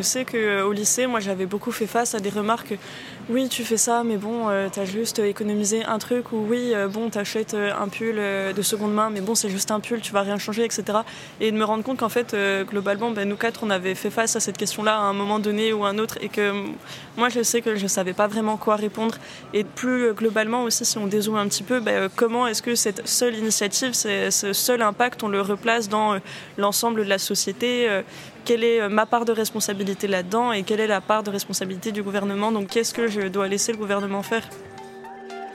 je sais qu'au lycée, moi j'avais beaucoup fait face à des remarques oui, tu fais ça, mais bon, euh, t'as juste économisé un truc, ou oui, euh, bon, t'achètes euh, un pull de seconde main, mais bon, c'est juste un pull, tu vas rien changer, etc. Et de me rendre compte qu'en fait, globalement, ben, nous quatre, on avait fait face à cette question-là à un moment donné ou un autre, et que moi, je sais que je savais pas vraiment quoi répondre. Et plus globalement aussi, si on dézoome un petit peu, ben, comment est-ce que cette seule initiative, ce seul impact, on le replace dans l'ensemble de la société quelle est ma part de responsabilité là-dedans et quelle est la part de responsabilité du gouvernement. Donc qu'est-ce que je dois laisser le gouvernement faire?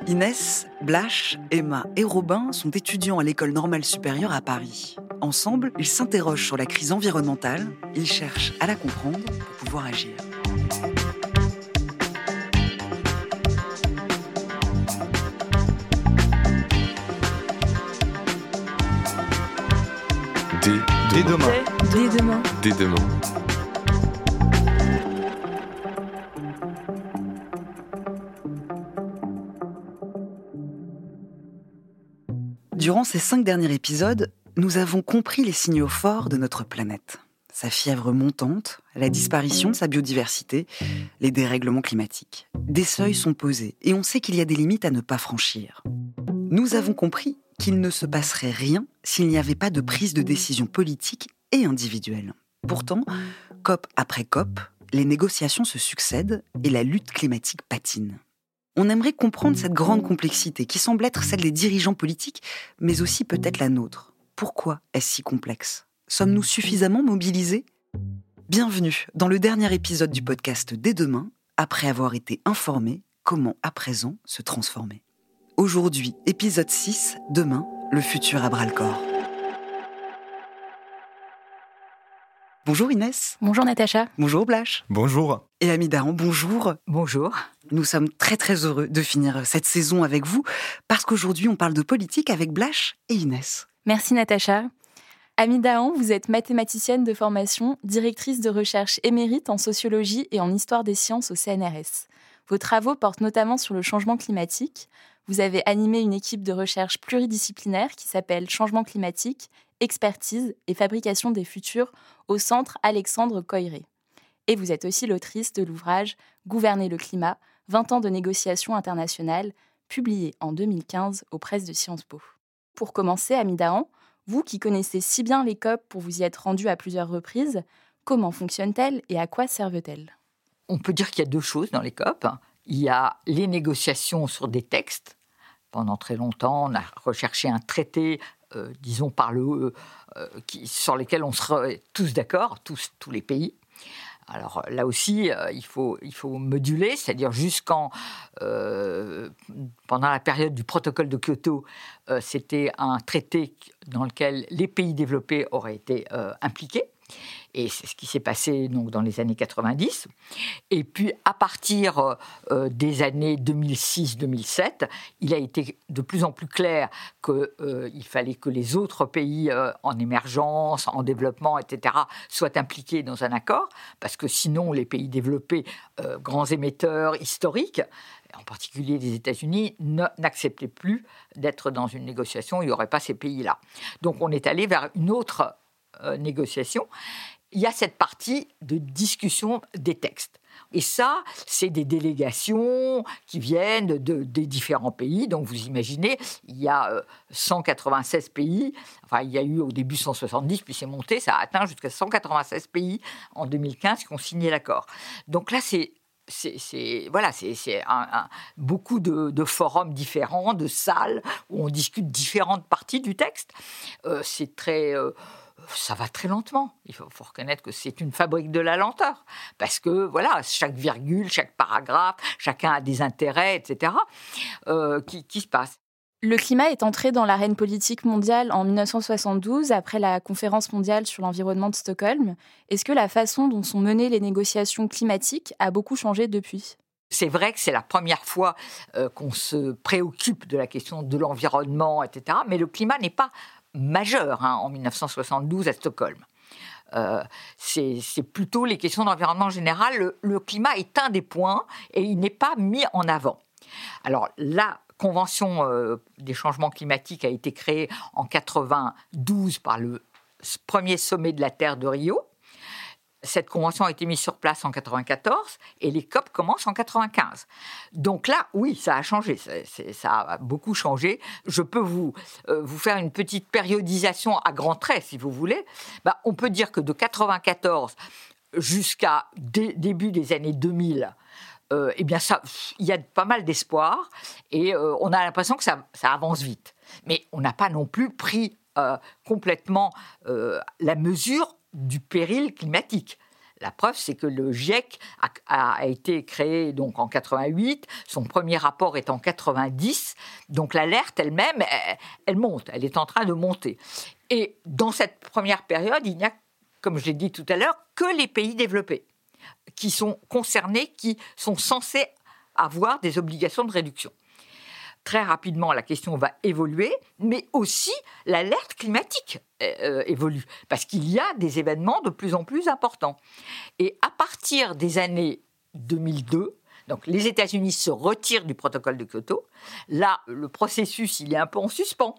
Inès, Blache, Emma et Robin sont étudiants à l'école normale supérieure à Paris. Ensemble, ils s'interrogent sur la crise environnementale, ils cherchent à la comprendre pour pouvoir agir. Dès demain. Dès demain. Dès demain. Durant ces cinq derniers épisodes, nous avons compris les signaux forts de notre planète. Sa fièvre montante, la disparition de sa biodiversité, les dérèglements climatiques. Des seuils sont posés et on sait qu'il y a des limites à ne pas franchir. Nous avons compris qu'il ne se passerait rien s'il n'y avait pas de prise de décision politique et individuelle. Pourtant, COP après COP, les négociations se succèdent et la lutte climatique patine. On aimerait comprendre cette grande complexité qui semble être celle des dirigeants politiques, mais aussi peut-être la nôtre. Pourquoi est-ce si complexe? Sommes-nous suffisamment mobilisés? Bienvenue dans le dernier épisode du podcast Dès demain, après avoir été informés comment à présent se transformer? Aujourd'hui, épisode 6, demain, le futur à bras-le-corps. Bonjour Inès. Bonjour Natacha. Bonjour Blache. Bonjour. Et Ami bonjour. Bonjour. Nous sommes très très heureux de finir cette saison avec vous parce qu'aujourd'hui on parle de politique avec Blache et Inès. Merci Natacha. Ami vous êtes mathématicienne de formation, directrice de recherche émérite en sociologie et en histoire des sciences au CNRS. Vos travaux portent notamment sur le changement climatique, vous avez animé une équipe de recherche pluridisciplinaire qui s'appelle Changement climatique, expertise et fabrication des futurs au centre Alexandre Coiré. Et vous êtes aussi l'autrice de l'ouvrage Gouverner le climat, 20 ans de négociations internationales, publié en 2015 aux presses de Sciences Po. Pour commencer, Amidahan, vous qui connaissez si bien les COP pour vous y être rendu à plusieurs reprises, comment fonctionnent-elles et à quoi servent-elles? On peut dire qu'il y a deux choses dans les COP. Il y a les négociations sur des textes. Pendant très longtemps, on a recherché un traité, euh, disons par le euh, euh, qui, sur lesquels on serait tous d'accord, tous, tous les pays. Alors là aussi, il, faut, il faut moduler, c'est-à-dire jusqu'en pendant la période du protocole de Kyoto, c'était un traité dans lequel les pays développés auraient été impliqués. Et c'est ce qui s'est passé donc, dans les années 90. Et puis, à partir euh, des années 2006-2007, il a été de plus en plus clair qu'il euh, fallait que les autres pays euh, en émergence, en développement, etc., soient impliqués dans un accord, parce que sinon, les pays développés, grands émetteurs historiques, en particulier les États-Unis, n'acceptaient plus d'être dans une négociation, il n'y aurait pas ces pays-là. Donc on est allé vers une autre négociation il y a cette partie de discussion des textes. Et ça, c'est des délégations qui viennent de, des différents pays. Donc vous imaginez, il y a 196 euh, pays. Enfin, il y a eu au début 170, puis c'est monté, ça a atteint jusqu'à 196 pays en 2015 qui ont signé l'accord. Donc là, c'est c'est voilà, c'est beaucoup de, forums différents, de salles où on discute différentes parties du texte. Euh, c'est très euh, ça va très lentement. Il faut, reconnaître que c'est une fabrique de la lenteur. Parce que, voilà, chaque virgule, chaque paragraphe, chacun a des intérêts, etc., euh, qui, se passent. Le climat est entré dans l'arène politique mondiale en 1972, après la conférence mondiale sur l'environnement de Stockholm. Est-ce que la façon dont sont menées les négociations climatiques a beaucoup changé depuis? C'est vrai que c'est la première fois euh, qu'on se préoccupe de la question de l'environnement, etc. Mais le climat n'est pas majeur hein, en 1972 à Stockholm. Euh, c'est plutôt les questions d'environnement général. Le, climat est un des points et il n'est pas mis en avant. Alors la Convention euh, des changements climatiques a été créée en 92 par le premier sommet de la Terre de Rio. Cette convention a été mise sur place en 94 et les COP commencent en 95. Donc là, oui, ça a changé, ça a beaucoup changé. Je peux vous, euh, vous faire une petite périodisation à grands traits, si vous voulez. Bah, on peut dire que de 94 jusqu'à début des années 2000, euh, eh bien, il y a pas mal d'espoir et euh, on a l'impression que ça, avance vite. Mais on n'a pas non plus pris complètement la mesure du péril climatique. La preuve, c'est que le GIEC a, été créé donc en 88, son premier rapport est en 90, donc l'alerte elle-même, elle, monte, elle est en train de monter. Et dans cette première période, il n'y a, comme je l'ai dit tout à l'heure, que les pays développés qui sont concernés, qui sont censés avoir des obligations de réduction. Très rapidement, la question va évoluer, mais aussi l'alerte climatique euh, euh, évolue, parce qu'il y a des événements de plus en plus importants. Et à partir des années 2002, donc les États-Unis se retirent du protocole de Kyoto, là, le processus, il est un peu en suspens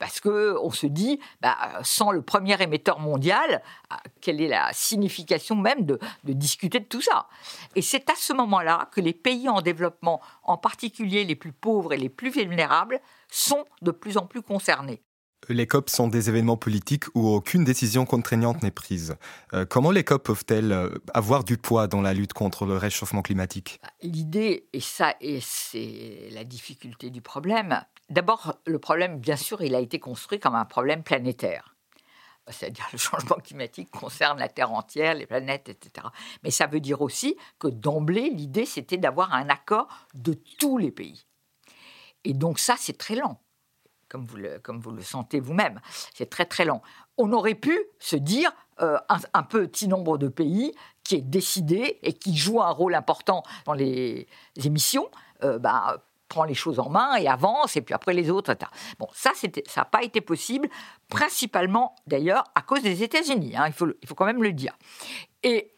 parce qu'on se dit, bah, sans le premier émetteur mondial, ah, quelle est la signification même de, discuter de tout ça? Et c'est à ce moment-là que les pays en développement, en particulier les plus pauvres et les plus vulnérables, sont de plus en plus concernés. Les COP sont des événements politiques où aucune décision contraignante n'est prise. Euh, comment les COP peuvent-elles euh, avoir du poids dans la lutte contre le réchauffement climatique? L'idée, et ça, et c'est la difficulté du problème, D'abord, le problème, bien sûr, il a été construit comme un problème planétaire. C'est-à-dire le changement climatique concerne la Terre entière, les planètes, etc. Mais ça veut dire aussi que d'emblée, l'idée, c'était d'avoir un accord de tous les pays. Et donc ça, c'est très lent, comme vous le, sentez vous-même. C'est très très lent. On aurait pu se dire, euh, un, petit nombre de pays qui est décidé et qui joue un rôle important dans les émissions, euh, bah, prend les choses en main et avance, et puis après les autres. Bon, ça, ça n'a pas été possible, principalement d'ailleurs à cause des États-Unis, hein, il, faut, il faut quand même le dire. Et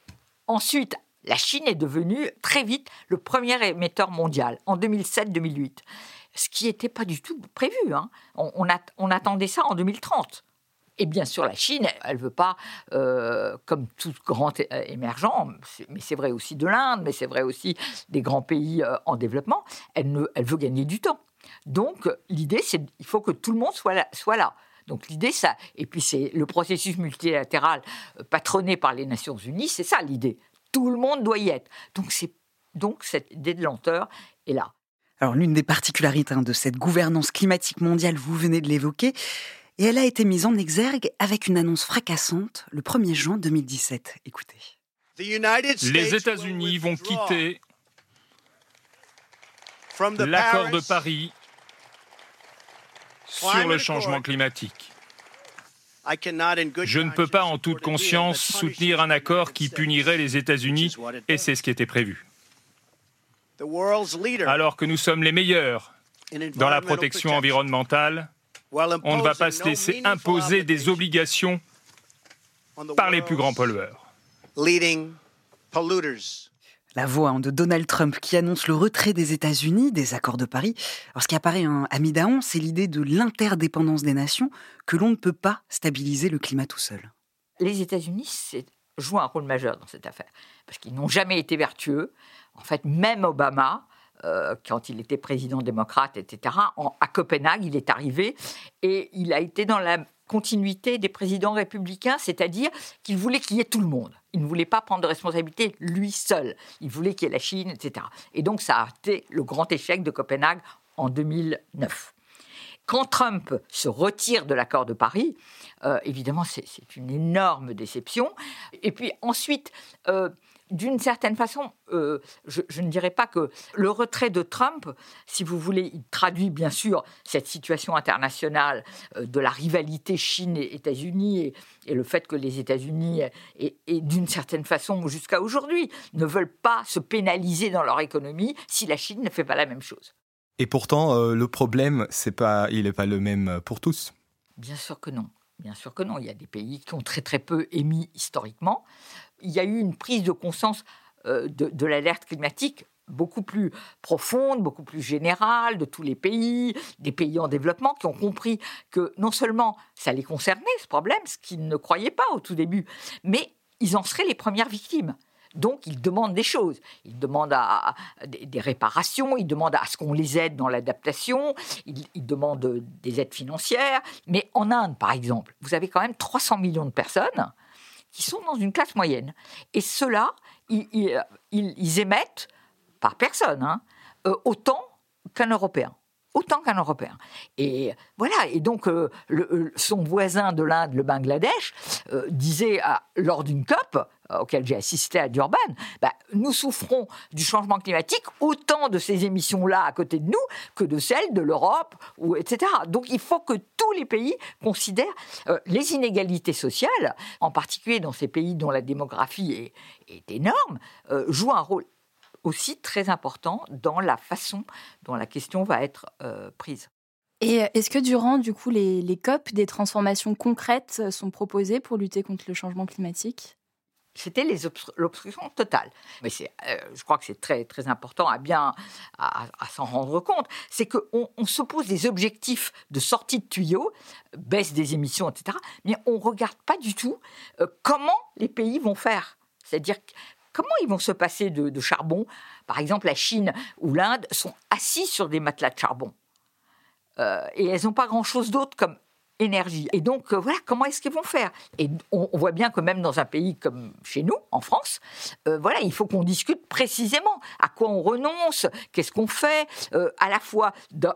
ensuite, la Chine est devenue très vite le premier émetteur mondial en 2007-2008, ce qui n'était pas du tout prévu. Hein. On, attendait ça en 2030. Et bien sûr, la Chine, elle ne veut pas, euh, comme tout grand émergent, mais c'est vrai aussi de l'Inde, mais c'est vrai aussi des grands pays euh, en développement, elle, veut gagner du temps. Donc, l'idée, c'est qu'il faut que tout le monde soit là. Donc l'idée, ça, et puis c'est le processus multilatéral euh, patronné par les Nations Unies, c'est ça l'idée. Tout le monde doit y être. Donc c'est donc cette idée de lenteur est là. Alors l'une des particularités hein, de cette gouvernance climatique mondiale, vous venez de l'évoquer, et elle a été mise en exergue avec une annonce fracassante le 1er juin 2017. Écoutez. Les États-Unis vont quitter l'accord de Paris sur le changement climatique. Je ne peux pas en toute conscience soutenir un accord qui punirait les États-Unis, et c'est ce qui était prévu. Alors que nous sommes les meilleurs dans la protection environnementale, on ne va pas se laisser imposer des obligations par les plus grands pollueurs. La voix de Donald Trump qui annonce le retrait des États-Unis des accords de Paris. Alors, ce qui apparaît à Midaon, c'est l'idée de l'interdépendance des nations, que l'on ne peut pas stabiliser le climat tout seul. Les États-Unis jouent un rôle majeur dans cette affaire, parce qu'ils n'ont jamais été vertueux. En fait, même Obama, euh, quand il était président démocrate, etc., à Copenhague, il est arrivé et il a été dans la continuité des présidents républicains, c'est-à-dire qu'il voulait qu'il y ait tout le monde. Il ne voulait pas prendre de responsabilité lui seul. Il voulait qu'il y ait la Chine, etc. Et donc ça a été le grand échec de Copenhague en 2009. Quand Trump se retire de l'accord de Paris, euh, évidemment, c'est une énorme déception. Et puis ensuite, euh, d'une certaine façon, euh, je, ne dirais pas que le retrait de Trump, si vous voulez, il traduit bien sûr cette situation internationale euh, de la rivalité Chine et États-Unis et, le fait que les États-Unis, et, d'une certaine façon jusqu'à aujourd'hui, ne veulent pas se pénaliser dans leur économie si la Chine ne fait pas la même chose. Et pourtant, euh, le problème, c'est pas, il n'est pas le même pour tous. Bien sûr que non. Bien sûr que non. Il y a des pays qui ont très très peu émis historiquement il y a eu une prise de conscience euh, de, l'alerte climatique beaucoup plus profonde, beaucoup plus générale de tous les pays, des pays en développement qui ont compris que non seulement ça les concernait ce problème, ce qu'ils ne croyaient pas au tout début, mais ils en seraient les premières victimes. Donc, ils demandent des choses. Ils demandent des, réparations, ils demandent à ce qu'on les aide dans l'adaptation, ils, demandent des aides financières. Mais en Inde, par exemple, vous avez quand même 300 millions de personnes qui sont dans une classe moyenne. Et ceux-là, ils, émettent, par personne, hein, euh, autant qu'un Européen autant qu'un Européen. Et voilà, et donc euh, son voisin de l'Inde, le Bangladesh, euh, disait lors d'une COP, auquel j'ai assisté à Durban, bah, nous souffrons du changement climatique autant de ces émissions-là à côté de nous que de celles de l'Europe, etc. Donc il faut que tous les pays considèrent les inégalités sociales, en particulier dans ces pays dont la démographie est, énorme, jouent un rôle aussi très important dans la façon dont la question va être euh, prise. Et euh, est-ce que durant du coup les, COP, des transformations concrètes euh, sont proposées pour lutter contre le changement climatique? C'était l'obstruction totale. Mais je crois que c'est très, très important à bien à, s'en rendre compte. C'est qu'on on se pose des objectifs de sortie de tuyaux, baisse des émissions, etc. Mais on ne regarde pas du tout comment les pays vont faire. C'est-à-dire Comment ils vont se passer de, charbon? Par exemple, la Chine ou l'Inde sont assis sur des matelas de charbon. Euh, et elles n'ont pas grand-chose d'autre comme Et donc, euh, voilà, comment est-ce qu'ils vont faire? Et on, voit bien que même dans un pays comme chez nous, en France, euh, voilà, il faut qu'on discute précisément à quoi on renonce, qu'est-ce qu'on fait, à la fois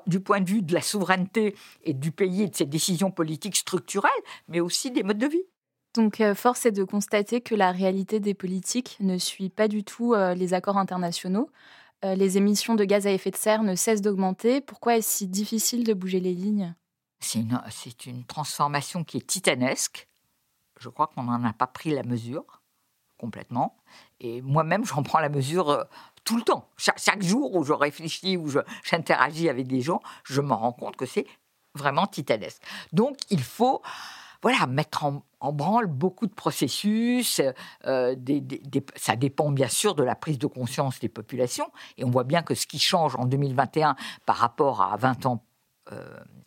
du point de vue de la souveraineté et du pays et de ses décisions politiques structurelles, mais aussi des modes de vie. Donc, euh, force est de constater que la réalité des politiques ne suit pas du tout euh, les accords internationaux. Euh, les émissions de gaz à effet de serre ne cessent d'augmenter. Pourquoi est-ce si difficile de bouger les lignes? C'est une, transformation qui est titanesque. Je crois qu'on n'en a pas pris la mesure complètement. Et moi-même, j'en prends la mesure tout le temps. chaque jour où je réfléchis, où j'interagis avec des gens, je me rends compte que c'est vraiment titanesque. Donc, il faut voilà, mettre en, branle beaucoup de processus. Euh, ça dépend bien sûr de la prise de conscience des populations. Et on voit bien que ce qui change en 2021 par rapport à 20 ans euh,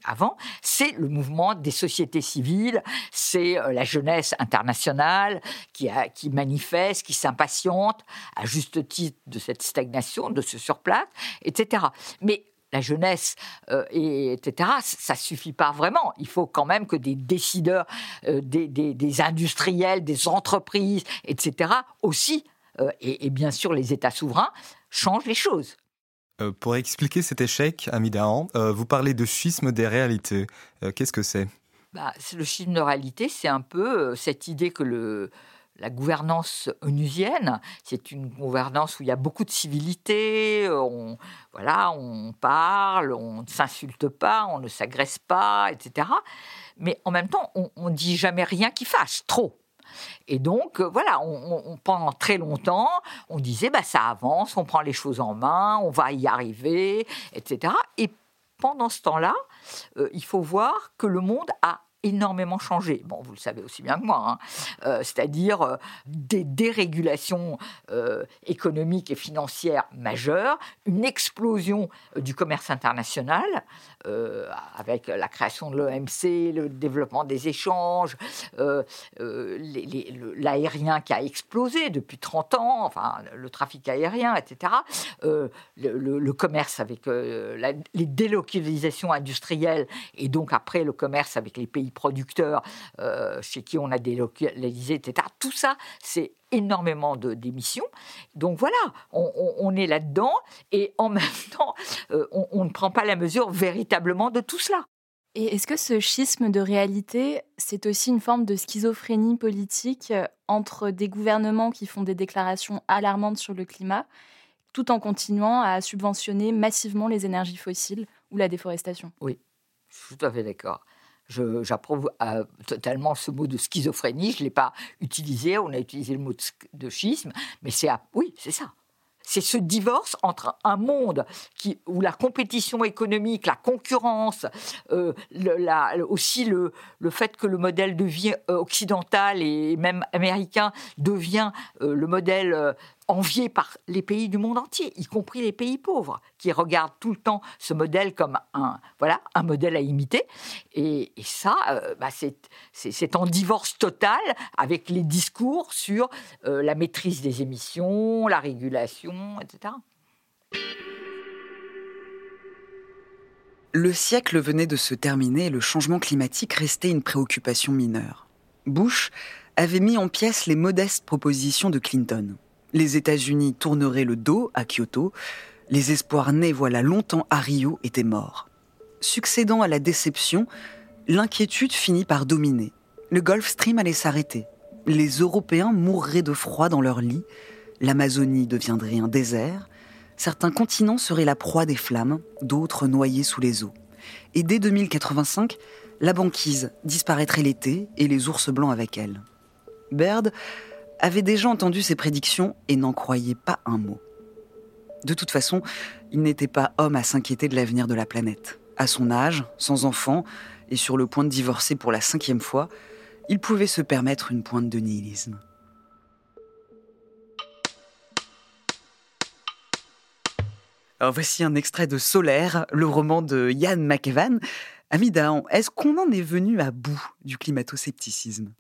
avant, c'est le mouvement des sociétés civiles, c'est euh, la jeunesse internationale qui, manifeste, qui s'impatiente à juste titre de cette stagnation, de ce surplace, etc. Mais la jeunesse, euh, et, etc., ça suffit pas vraiment. Il faut quand même que des décideurs, euh, des, industriels, des entreprises, etc., aussi, euh, et, bien sûr les États souverains, changent les choses. Pour expliquer cet échec, Amidahan, vous parlez de schisme des réalités. Qu'est-ce que c'est? Bah, Le schisme de réalité, c'est un peu cette idée que le, la gouvernance onusienne, c'est une gouvernance où il y a beaucoup de civilité, on, voilà, on parle, on ne s'insulte pas, on ne s'agresse pas, etc. Mais en même temps, on ne dit jamais rien qui fâche, trop. Et donc, voilà, on, pendant très longtemps, on disait, bah, ça avance, on prend les choses en main, on va y arriver, etc. Et pendant ce temps-là, euh, il faut voir que le monde a énormément changé. Bon, vous le savez aussi bien que moi, hein. euh, c'est-à-dire euh, des dérégulations euh, économiques et financières majeures, une explosion du commerce international avec la création de l'OMC, le développement des échanges, l'aérien qui a explosé depuis 30 ans, enfin le trafic aérien, etc. Le, le, commerce avec les délocalisations industrielles et donc après le commerce avec les pays producteurs euh, chez qui on a délocalisé, etc. Tout ça, c'est énormément d'émissions. Donc voilà, on, est là-dedans et en même temps, euh, on, ne prend pas la mesure véritablement de tout cela. Et est-ce que ce schisme de réalité, c'est aussi une forme de schizophrénie politique euh, entre des gouvernements qui font des déclarations alarmantes sur le climat, tout en continuant à subventionner massivement les énergies fossiles ou la déforestation? Oui, je suis tout à fait d'accord j'approuve euh, totalement ce mot de schizophrénie. Je ne l'ai pas utilisé, on a utilisé le mot de, schisme, mais c'est oui, c'est ça. C'est ce divorce entre un monde qui, où la compétition économique, la concurrence, euh, aussi le, le, fait que le modèle de vie euh, occidental et même américain devient le modèle envié par les pays du monde entier, y compris les pays pauvres, qui regardent tout le temps ce modèle comme un, voilà, un modèle à imiter. Et, ça, euh, bah, c'est en divorce total avec les discours sur euh, la maîtrise des émissions, la régulation, etc. Le siècle venait de se terminer et le changement climatique restait une préoccupation mineure. Bush avait mis en pièces les modestes propositions de Clinton. Les États-Unis tourneraient le dos à Kyoto, les espoirs nés voilà longtemps à Rio étaient morts. Succédant à la déception, l'inquiétude finit par dominer. Le Gulf Stream allait s'arrêter. Les Européens mourraient de froid dans leur lit. L'Amazonie deviendrait un désert. Certains continents seraient la proie des flammes, d'autres noyés sous les eaux. Et dès 2085, la banquise disparaîtrait l'été et les ours blancs avec elle. Baird avait déjà entendu ces prédictions et n'en croyait pas un mot. De toute façon, il n'était pas homme à s'inquiéter de l'avenir de la planète. À son âge, sans enfant, et sur le point de divorcer pour la cinquième fois, il pouvait se permettre une pointe de nihilisme. Alors voici un extrait de Solaire, le roman de Yann McEvan. Ami est-ce qu'on en est venu à bout du climato-scepticisme?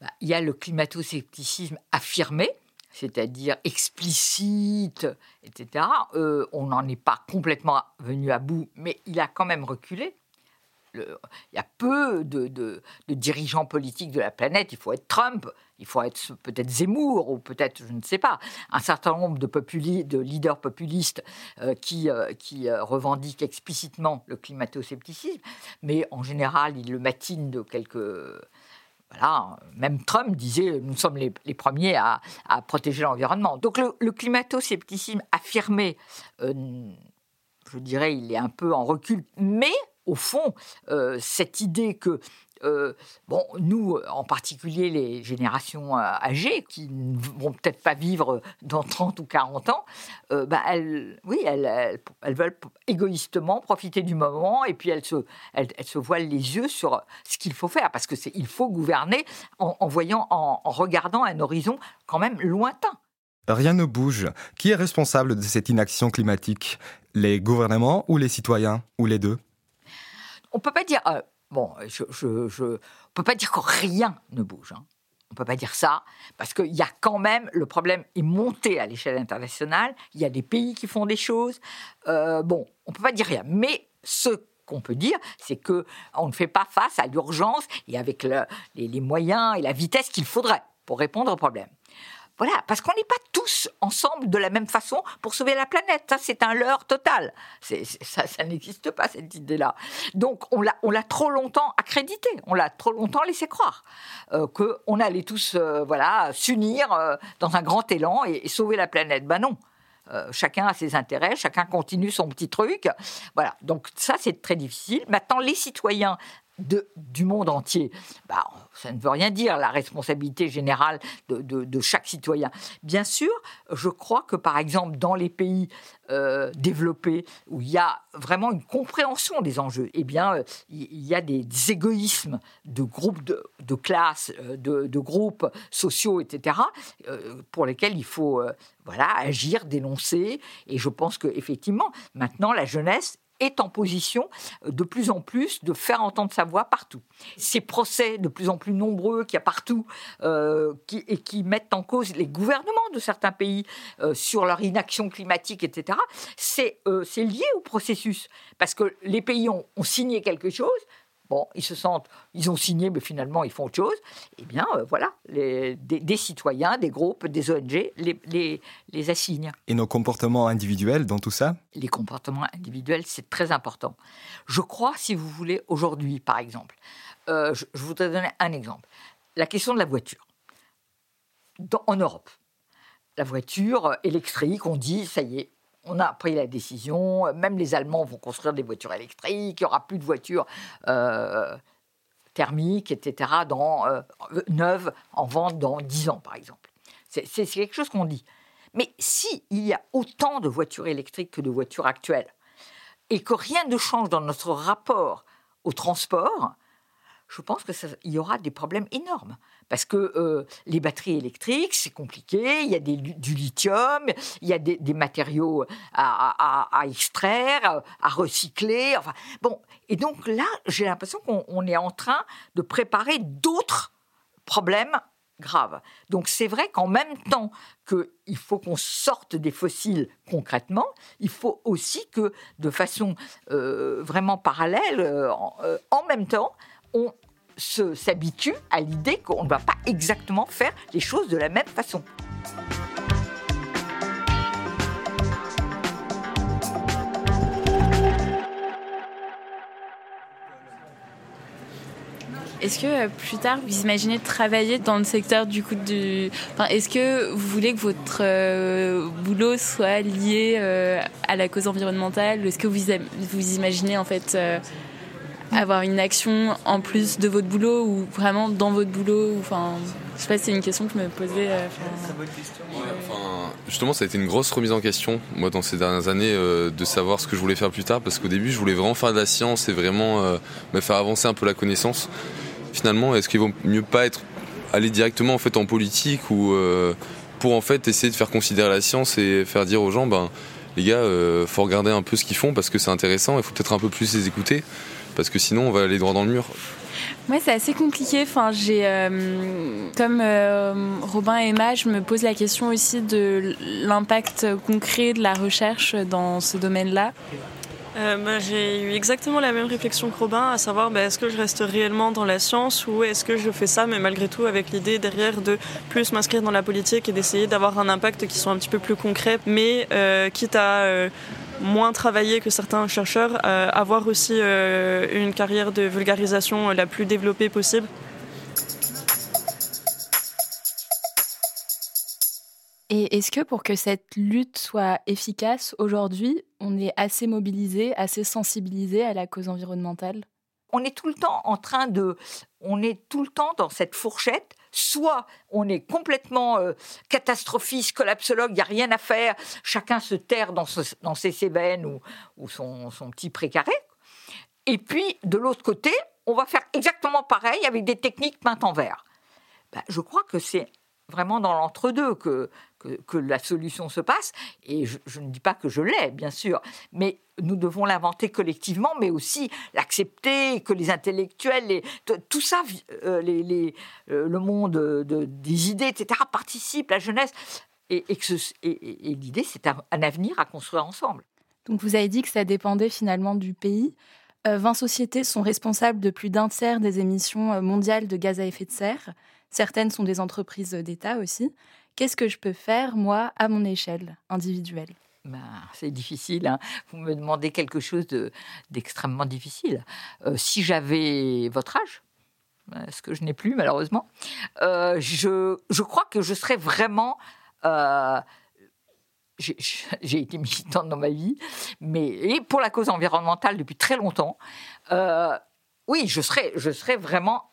Bah, Il y a le climato-scepticisme affirmé, c'est-à-dire explicite, etc. Euh, on n'en est pas complètement venu à bout, mais il a quand même reculé il y a peu de, dirigeants politiques de la planète. Il faut être Trump, il faut être peut-être Zemmour ou peut-être, je ne sais pas, un certain nombre de, de leaders populistes qui, euh, qui euh, revendiquent explicitement le climato-scepticisme, mais en général, ils le matinent de quelques. Même Trump disait nous sommes les, premiers à, protéger l'environnement. Donc le, climato-scepticisme affirmé, je dirais, il est un peu en recul, mais au fond, euh, cette idée que euh, bon, nous, en particulier les générations euh, âgées, qui ne vont peut-être pas vivre dans 30 ou 40 ans, bah, elles, oui, elles, elles, veulent égoïstement profiter du moment et puis elles se, elles, se voilent les yeux sur ce qu'il faut faire, parce que c'est il faut gouverner en, voyant, en regardant un horizon quand même lointain. Rien ne bouge. Qui est responsable de cette inaction climatique? Les gouvernements ou les citoyens? Ou les deux? On peut pas dire. Euh, bon, je, je, peut pas dire que rien ne bouge. Hein. On peut pas dire ça parce qu'il y a quand même le problème est monté à l'échelle internationale. Il y a des pays qui font des choses. Euh, bon, on peut pas dire rien, mais ce qu'on peut dire, c'est que on ne fait pas face à l'urgence et avec les, moyens et la vitesse qu'il faudrait pour répondre au problème. Voilà, parce qu'on n'est pas tous ensemble de la même façon pour sauver la planète. Ça, c'est un leurre total. ça, ça n'existe pas, cette idée-là. Donc, on l'a, trop longtemps accrédité. On l'a trop longtemps laissé croire euh, qu'on allait tous, euh, voilà, s'unir euh, dans un grand élan et, sauver la planète. Ben non. chacun a ses intérêts, chacun continue son petit truc. Voilà, donc ça c'est très difficile. Maintenant, les citoyens du monde entier. Bah, ça ne veut rien dire, la responsabilité générale de, chaque citoyen. Bien sûr, je crois que, par exemple, dans les pays euh, développés, où il y a vraiment une compréhension des enjeux, eh bien, euh, il y a des, égoïsmes de groupes de, de classes, euh, de, groupes sociaux, etc., pour lesquels il faut voilà, agir, dénoncer. Et je pense qu'effectivement, maintenant, la jeunesse est en position euh, de plus en plus de faire entendre sa voix partout. Ces procès de plus en plus nombreux qu'il y a partout euh, et qui mettent en cause les gouvernements de certains pays euh, sur leur inaction climatique, etc., c'est lié au processus. Parce que les pays ont signé quelque chose, Bon, ils se sentent, ils ont signé, mais finalement ils font autre chose. Eh bien, euh, voilà, les, des, citoyens, des groupes, des ONG les, les, assignent. Et nos comportements individuels dans tout ça? Les comportements individuels, c'est très important. Je crois, si vous voulez, aujourd'hui, par exemple, euh, je, voudrais donner un exemple. La question de la voiture. en Europe, la voiture électrique, on dit, ça y est, on a pris la décision, même les Allemands vont construire des voitures électriques, il n'y aura plus de voitures euh, thermiques, etc., dans, euh, neuves en vente dans 10 ans, par exemple. C'est quelque chose qu'on dit. Mais s'il y a autant de voitures électriques que de voitures actuelles, et que rien ne change dans notre rapport au transport, je pense qu'il y aura des problèmes énormes. Parce que euh, les batteries électriques, c'est compliqué, il y a du lithium, il y a des, matériaux à, extraire, à recycler, enfin bon. Et donc là, j'ai l'impression qu'on est en train de préparer d'autres problèmes graves. Donc c'est vrai qu'en même temps qu'il faut qu'on sorte des fossiles concrètement, il faut aussi que de façon euh, vraiment parallèle, euh, en même temps, on s'habitue à l'idée qu'on ne va pas exactement faire les choses de la même façon. Est-ce que euh, plus tard vous imaginez travailler dans le secteur du coup enfin, est-ce que vous voulez que votre euh, boulot soit lié euh, à la cause environnementale Est-ce que vous imaginez en fait avoir une action en plus de votre boulot ou vraiment dans votre boulot Enfin, je sais pas, c'est une question que je me posais. Euh, justement, ça a été une grosse remise en question, moi, dans ces dernières années, euh, de savoir ce que je voulais faire plus tard, parce qu'au début, je voulais vraiment faire de la science et vraiment euh, me faire avancer un peu la connaissance. Finalement, est-ce qu'il vaut mieux pas être aller directement en fait en politique ou pour en fait essayer de faire considérer la science et faire dire aux gens, ben les gars, faut regarder un peu ce qu'ils font parce que c'est intéressant, il faut peut-être un peu plus les écouter parce que sinon on va aller droit dans le mur. Moi, c'est assez compliqué. Enfin, j'ai, euh, comme euh, Robin et Emma, je me pose la question aussi de l'impact concret de la recherche dans ce domaine-là. Euh, bah, j'ai eu exactement la même réflexion que Robin, à savoir bah, est-ce que je reste réellement dans la science ou est-ce que je fais ça, mais malgré tout avec l'idée derrière de plus m'inscrire dans la politique et d'essayer d'avoir un impact qui soit un petit peu plus concret, mais quitte à moins travailler que certains chercheurs, euh, avoir aussi euh, une carrière de vulgarisation la plus développée possible. Et est-ce que pour que cette lutte soit efficace aujourd'hui, on est assez mobilisé, assez sensibilisé à la cause environnementale? On est tout le temps en train de, on est tout le temps dans cette fourchette soit on est complètement euh, catastrophiste, collapsologue, il n'y a rien à faire, chacun se terre dans, ses cévennes ou, son, petit précaré. Et puis, de l'autre côté, on va faire exactement pareil avec des techniques peintes en vert. Ben, je crois que c'est vraiment dans l'entre-deux que, que, la solution se passe. Et je, ne dis pas que je l'ai, bien sûr, mais nous devons l'inventer collectivement, mais aussi l'accepter, que les intellectuels, tout ça, euh, euh, le monde des idées, etc., participent, la jeunesse. Et, et, l'idée, c'est un, avenir à construire ensemble. Donc vous avez dit que ça dépendait finalement du pays. 20 euh, sociétés sont responsables de plus d'un tiers des émissions mondiales de gaz à effet de serre. Certaines sont des entreprises d'État aussi. Qu'est-ce que je peux faire, moi, à mon échelle individuelle? Ben, c'est difficile. Hein. Vous me demandez quelque chose d'extrêmement difficile. Euh, si j'avais votre âge, euh, ce que je n'ai plus malheureusement, euh, je, je, crois que je serais vraiment... j'ai été militante dans ma vie, mais et pour la cause environnementale depuis très longtemps. oui, je serais, je serais vraiment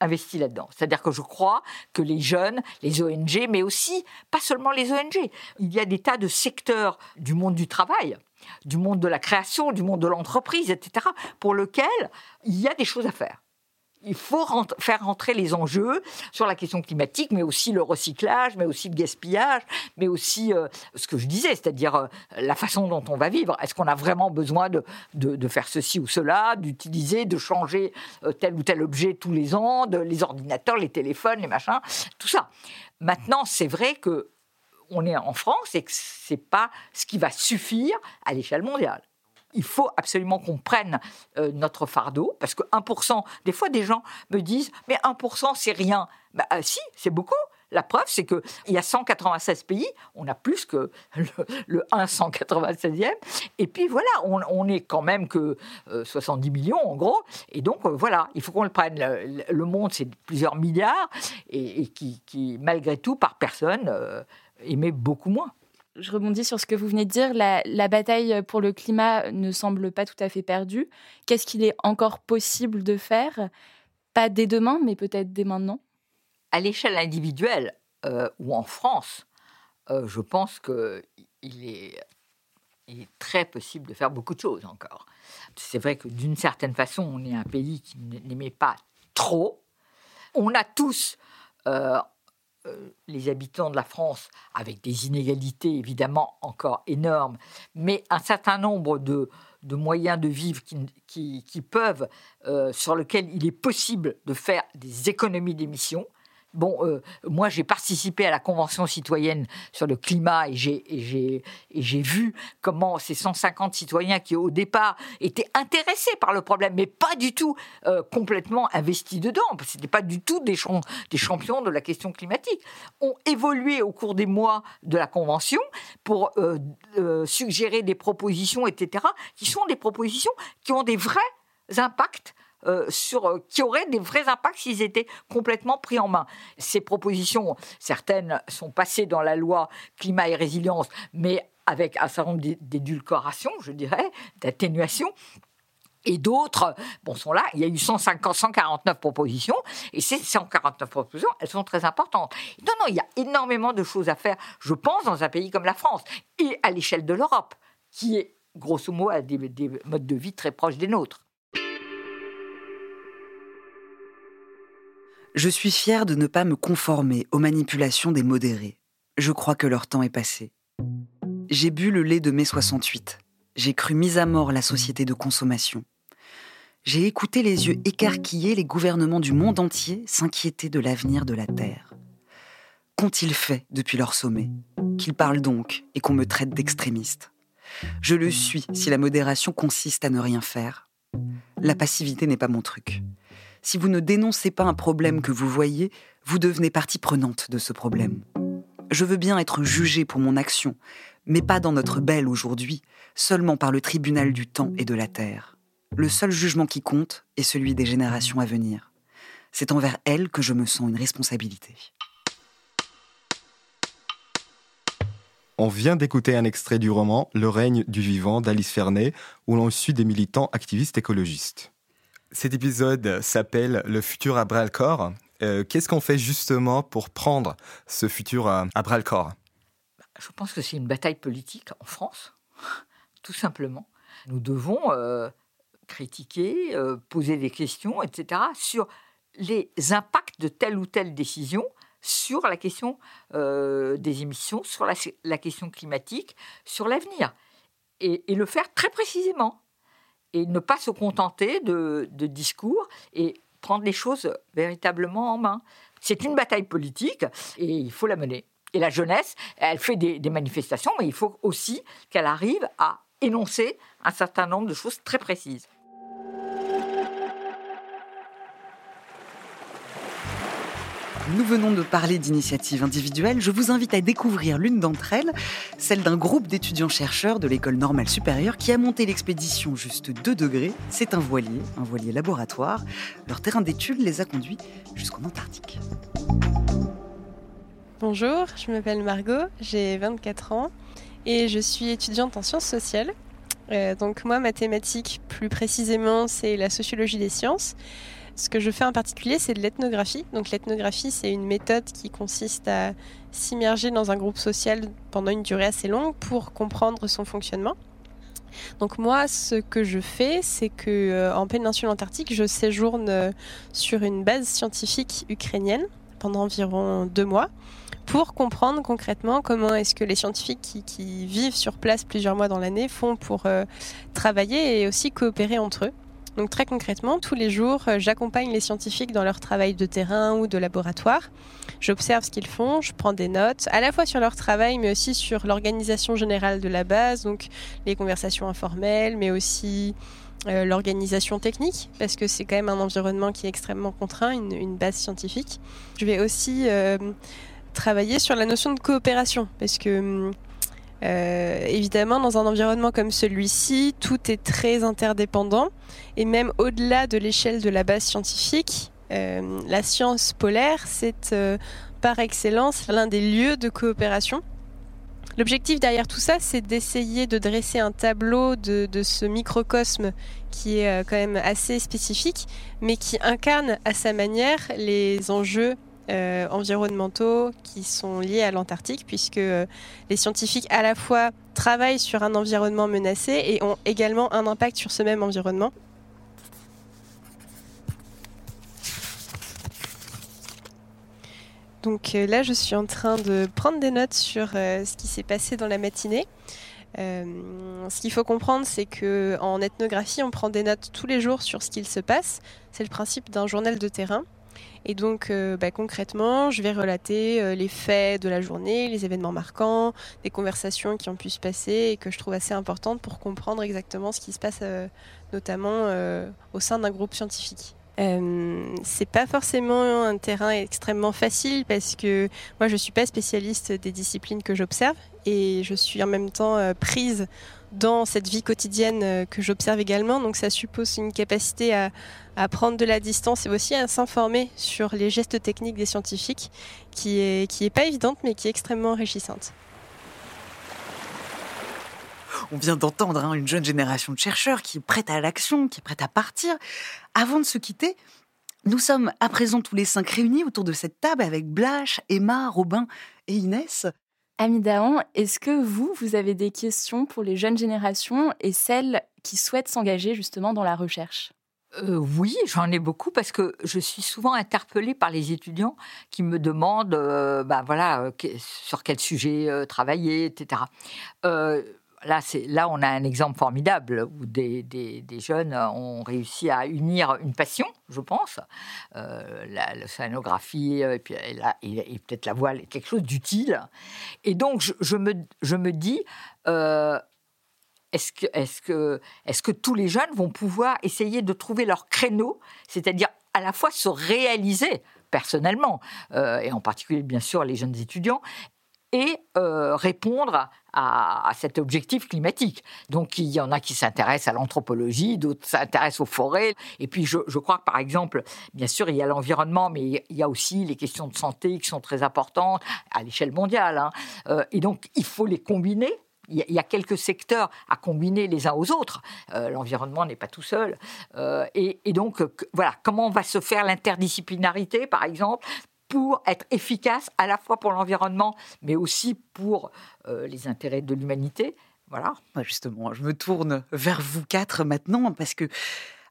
investi là-dedans. C'est-à-dire que je crois que les jeunes, les ONG, mais aussi pas seulement les ONG, il y a des tas de secteurs du monde du travail, du monde de la création, du monde de l'entreprise, etc., pour lesquels il y a des choses à faire il faut faire rentrer les enjeux sur la question climatique, mais aussi le recyclage, mais aussi le gaspillage, mais aussi euh, ce que je disais, c'est-à-dire euh, la façon dont on va vivre. Est-ce qu'on a vraiment besoin de, faire ceci ou cela, d'utiliser, de changer euh, tel ou tel objet tous les ans, de, les ordinateurs, les téléphones, les machins, tout ça. Maintenant, c'est vrai que on est en France et que c'est pas ce qui va suffire à l'échelle mondiale il faut absolument qu'on prenne euh, notre fardeau, parce que 1%, des fois des gens me disent, mais 1% c'est rien. Bah, euh, si, c'est beaucoup. La preuve, c'est qu'il y a 196 pays, on a plus que le, 196e, et puis voilà, on, n'est quand même que 70 euh, millions en gros, et donc voilà, il faut qu'on le prenne. Le, monde, c'est plusieurs milliards, et, qui, malgré tout, par personne, émet beaucoup moins je rebondis sur ce que vous venez de dire. La, bataille pour le climat ne semble pas tout à fait perdue. Qu'est-ce qu'il est encore possible de faire? Pas dès demain, mais peut-être dès maintenant À l'échelle individuelle euh, ou en France, euh, je pense qu'il est, très possible de faire beaucoup de choses encore. C'est vrai que d'une certaine façon, on est un pays qui n'aimait pas trop. On a tous les habitants de la France, avec des inégalités évidemment encore énormes, mais un certain nombre de, moyens de vivre qui, peuvent, sur lesquels il est possible de faire des économies d'émissions, Bon, euh, moi, j'ai participé à la Convention citoyenne sur le climat et j'ai vu comment ces 150 citoyens qui, au départ, étaient intéressés par le problème, mais pas du tout euh, complètement investis dedans, parce que ce n'étaient pas du tout des, des, champions de la question climatique, ont évolué au cours des mois de la Convention pour euh, suggérer des propositions, etc., qui sont des propositions qui ont des vrais impacts euh, euh, qui auraient des vrais impacts s'ils étaient complètement pris en main. Ces propositions, certaines sont passées dans la loi climat et résilience, mais avec un certain nombre d'édulcorations, je dirais, d'atténuation. Et d'autres, bon, sont là. Il y a eu 150, 149 propositions, et ces 149 propositions, elles sont très importantes. Non, non, il y a énormément de choses à faire, je pense, dans un pays comme la France, et à l'échelle de l'Europe, qui est, grosso modo, a des modes de vie très proches des nôtres. Je suis fier de ne pas me conformer aux manipulations des modérés. Je crois que leur temps est passé. J'ai bu le lait de mai 68. J'ai cru mise à mort la société de consommation. J'ai écouté les yeux écarquillés les gouvernements du monde entier s'inquiéter de l'avenir de la Terre. Qu'ont-ils fait depuis leur sommet? Qu'ils parlent donc et qu'on me traite d'extrémiste? Je le suis si la modération consiste à ne rien faire. La passivité n'est pas mon truc si vous ne dénoncez pas un problème que vous voyez, vous devenez partie prenante de ce problème. Je veux bien être jugé pour mon action, mais pas dans notre belle aujourd'hui, seulement par le tribunal du temps et de la terre. Le seul jugement qui compte est celui des générations à venir. C'est envers elles que je me sens une responsabilité. On vient d'écouter un extrait du roman Le règne du vivant d'Alice Fernet, où l'on suit des militants activistes écologistes. Cet épisode s'appelle Le futur à bras le corps. Euh, qu'est-ce qu'on fait justement pour prendre ce futur à, bras le corps? Je pense que c'est une bataille politique en France, tout simplement. Nous devons euh, critiquer, euh, poser des questions, etc., sur les impacts de telle ou telle décision sur la question des émissions, sur la, question climatique, sur l'avenir. et, le faire très précisément et ne pas se contenter de, discours et prendre les choses véritablement en main. C'est une bataille politique et il faut la mener. Et la jeunesse, elle fait des manifestations, mais il faut aussi qu'elle arrive à énoncer un certain nombre de choses très précises. Nous venons de parler d'initiatives individuelles. Je vous invite à découvrir l'une d'entre elles, celle d'un groupe d'étudiants-chercheurs de l'école normale supérieure qui a monté l'expédition Juste 2 degrés. C'est un voilier, un voilier laboratoire. Leur terrain d'étude les a conduits jusqu'en Antarctique. Bonjour, je m'appelle Margot, j'ai 24 ans et je suis étudiante en sciences sociales. Euh, donc moi, ma thématique plus précisément, c'est la sociologie des sciences. Ce que je fais en particulier, c'est de l'ethnographie. Donc l'ethnographie, c'est une méthode qui consiste à s'immerger dans un groupe social pendant une durée assez longue pour comprendre son fonctionnement. Donc moi, ce que je fais, c'est que euh, en péninsule antarctique, je séjourne euh, sur une base scientifique ukrainienne pendant environ deux mois pour comprendre concrètement comment est-ce que les scientifiques qui, vivent sur place plusieurs mois dans l'année font pour euh, travailler et aussi coopérer entre eux. Donc très concrètement, tous les jours, euh, j'accompagne les scientifiques dans leur travail de terrain ou de laboratoire. J'observe ce qu'ils font, je prends des notes, à la fois sur leur travail, mais aussi sur l'organisation générale de la base, donc les conversations informelles, mais aussi euh, l'organisation technique, parce que c'est quand même un environnement qui est extrêmement contraint, une, base scientifique. Je vais aussi euh, travailler sur la notion de coopération, parce que hum, euh, évidemment, dans un environnement comme celui-ci, tout est très interdépendant. Et même au-delà de l'échelle de la base scientifique, euh, la science polaire, c'est euh, par excellence l'un des lieux de coopération. L'objectif derrière tout ça, c'est d'essayer de dresser un tableau de, de, ce microcosme qui est quand même assez spécifique, mais qui incarne à sa manière les enjeux euh, environnementaux qui sont liés à l'Antarctique, puisque euh, les scientifiques à la fois travaillent sur un environnement menacé et ont également un impact sur ce même environnement. Donc euh, là, je suis en train de prendre des notes sur ce qui s'est passé dans la matinée. Ce qu'il faut comprendre, c'est que en ethnographie, on prend des notes tous les jours sur ce qu'il se passe. C'est le principe d'un journal de terrain. Et donc, bah, concrètement, je vais relater les faits de la journée, les événements marquants, des conversations qui ont pu se passer et que je trouve assez importantes pour comprendre exactement ce qui se passe, notamment au sein d'un groupe scientifique. Euh, c'est pas forcément un terrain extrêmement facile parce que moi je suis pas spécialiste des disciplines que j'observe et je suis en même temps euh, prise dans cette vie quotidienne euh, que j'observe également. Donc ça suppose une capacité à, à, prendre de la distance et aussi à s'informer sur les gestes techniques des scientifiques qui est, qui est pas évidente mais qui est extrêmement enrichissante. On vient d'entendre hein, une jeune génération de chercheurs qui est prête à l'action, qui est prête à partir. Avant de se quitter, nous sommes à présent tous les cinq réunis autour de cette table avec Blache, Emma, Robin et Inès. Dahan, est-ce que vous, vous avez des questions pour les jeunes générations et celles qui souhaitent s'engager justement dans la recherche? Euh, oui, j'en ai beaucoup parce que je suis souvent interpellée par les étudiants qui me demandent, euh, bah voilà, euh, sur quel sujet travailler, etc là, là, on a un exemple formidable où des, jeunes ont réussi à unir une passion, je pense, euh, la, scénographie, euh, et puis et, peut-être la voile, quelque chose d'utile. Et donc, je, me, je me dis, euh, est-ce que, est que, est que tous les jeunes vont pouvoir essayer de trouver leur créneau, c'est-à-dire à la fois se réaliser personnellement, et en particulier bien sûr les jeunes étudiants, et répondre à, cet objectif climatique. Donc il y en a qui s'intéressent à l'anthropologie, d'autres s'intéressent aux forêts. Et puis je, crois que par exemple, bien sûr, il y a l'environnement, mais il y a aussi les questions de santé qui sont très importantes à l'échelle mondiale. Hein. Euh, et donc il faut les combiner il y a quelques secteurs à combiner les uns aux autres. Euh, l'environnement n'est pas tout seul. Euh, et, et, donc, voilà, comment va se faire l'interdisciplinarité, par exemple, pour être efficace à la fois pour l'environnement, mais aussi pour euh, les intérêts de l'humanité. Voilà. Justement, je me tourne vers vous quatre maintenant parce que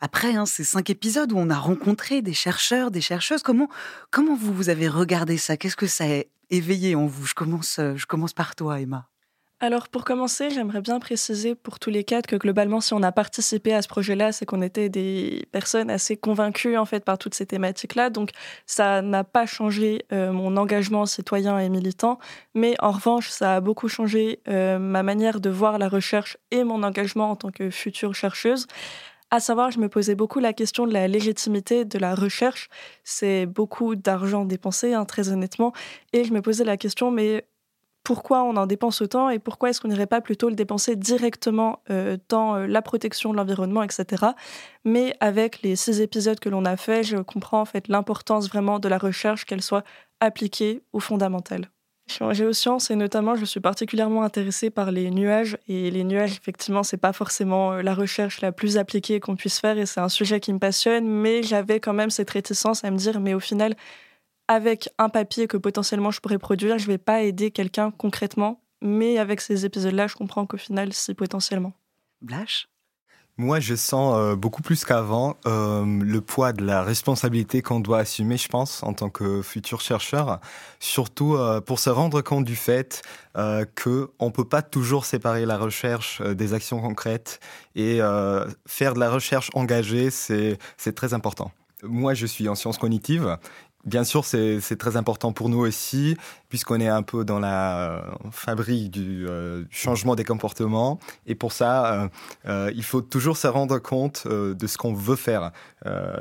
après hein, ces cinq épisodes où on a rencontré des chercheurs, des chercheuses, comment comment vous vous avez regardé ça? Qu'est-ce que ça a éveillé en vous? Je commence, je commence par toi, Emma. Alors pour commencer, j'aimerais bien préciser pour tous les quatre que globalement, si on a participé à ce projet-là, c'est qu'on était des personnes assez convaincues en fait par toutes ces thématiques-là. Donc ça n'a pas changé euh, mon engagement citoyen et militant, mais en revanche, ça a beaucoup changé euh, ma manière de voir la recherche et mon engagement en tant que future chercheuse. À savoir, je me posais beaucoup la question de la légitimité de la recherche. C'est beaucoup d'argent dépensé, hein, très honnêtement. Et je me posais la question, mais pourquoi on en dépense autant et pourquoi est-ce qu'on n'irait pas plutôt le dépenser directement euh, dans euh, la protection de l'environnement, etc. Mais avec les six épisodes que l'on a fait, je comprends en fait l'importance vraiment de la recherche, qu'elle soit appliquée ou fondamentale. En géosciences et notamment, je suis particulièrement intéressée par les nuages et les nuages, effectivement, c'est pas forcément euh, la recherche la plus appliquée qu'on puisse faire et c'est un sujet qui me passionne, mais j'avais quand même cette réticence à me dire, mais au final, avec un papier que potentiellement je pourrais produire, je vais pas aider quelqu'un concrètement, mais avec ces épisodes-là, je comprends qu'au final, si potentiellement. Blash? Moi, je sens euh, beaucoup plus qu'avant euh, le poids de la responsabilité qu'on doit assumer, je pense, en tant que futur chercheur, surtout euh, pour se rendre compte du fait que on peut pas toujours séparer la recherche des actions concrètes et faire de la recherche engagée, c'est très important. Moi, je suis en sciences cognitives Bien sûr, c'est très important pour nous aussi, puisqu'on est un peu dans la euh, fabrique du euh, changement des comportements. Et pour ça, euh, il faut toujours se rendre compte de ce qu'on veut faire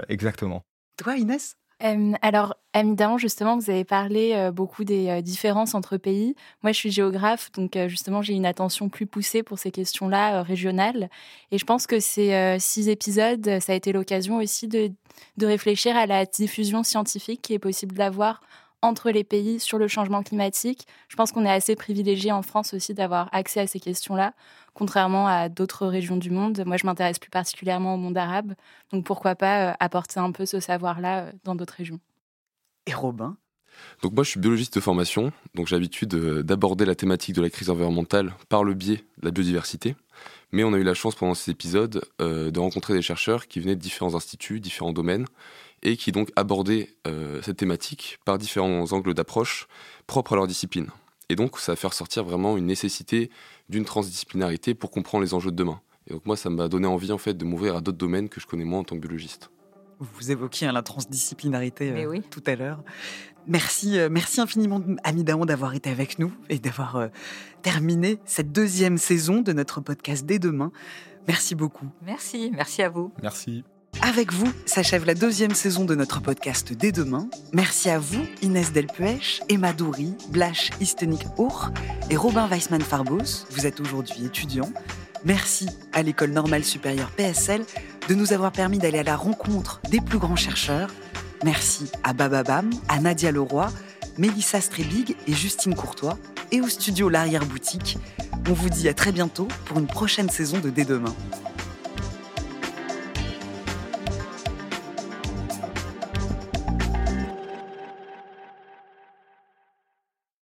exactement. Toi, Inès? Alors, évidemment, justement, vous avez parlé beaucoup des différences entre pays. Moi, je suis géographe, donc justement, j'ai une attention plus poussée pour ces questions-là régionales. Et je pense que ces six épisodes, ça a été l'occasion aussi de, de réfléchir à la diffusion scientifique qui est possible d'avoir entre les pays sur le changement climatique. Je pense qu'on est assez privilégié en France aussi d'avoir accès à ces questions-là, contrairement à d'autres régions du monde. Moi, je m'intéresse plus particulièrement au monde arabe, donc pourquoi pas euh, apporter un peu ce savoir-là euh, dans d'autres régions. Et Robin? Donc moi je suis biologiste de formation, donc j'ai l'habitude euh, d'aborder la thématique de la crise environnementale par le biais de la biodiversité. Mais on a eu la chance pendant ces épisodes de rencontrer des chercheurs qui venaient de différents instituts, différents domaines, et qui donc abordaient euh, cette thématique par différents angles d'approche propres à leur discipline. Et donc, ça va faire ressortir vraiment une nécessité d'une transdisciplinarité pour comprendre les enjeux de demain. Et donc, moi, ça m'a donné envie, en fait, de m'ouvrir à d'autres domaines que je connais moins en tant que biologiste. Vous évoquiez hein, la transdisciplinarité euh, tout à l'heure. Merci, euh, merci infiniment, Ami d'avoir été avec nous et d'avoir euh, terminé cette deuxième saison de notre podcast dès demain. Merci beaucoup. Merci, merci à vous. Merci. Avec vous s'achève la deuxième saison de notre podcast dès demain. Merci à vous, Inès Delpuech, Emma Doury, Blash Istenik Our et Robin Weissman-Farbos. Vous êtes aujourd'hui étudiant. Merci à l'École normale supérieure PSL de nous avoir permis d'aller à la rencontre des plus grands chercheurs. Merci à Bababam, à Nadia Leroy, Mélissa Strebig et Justine Courtois, et au studio L'Arrière-Boutique. On vous dit à très bientôt pour une prochaine saison de Dès demain.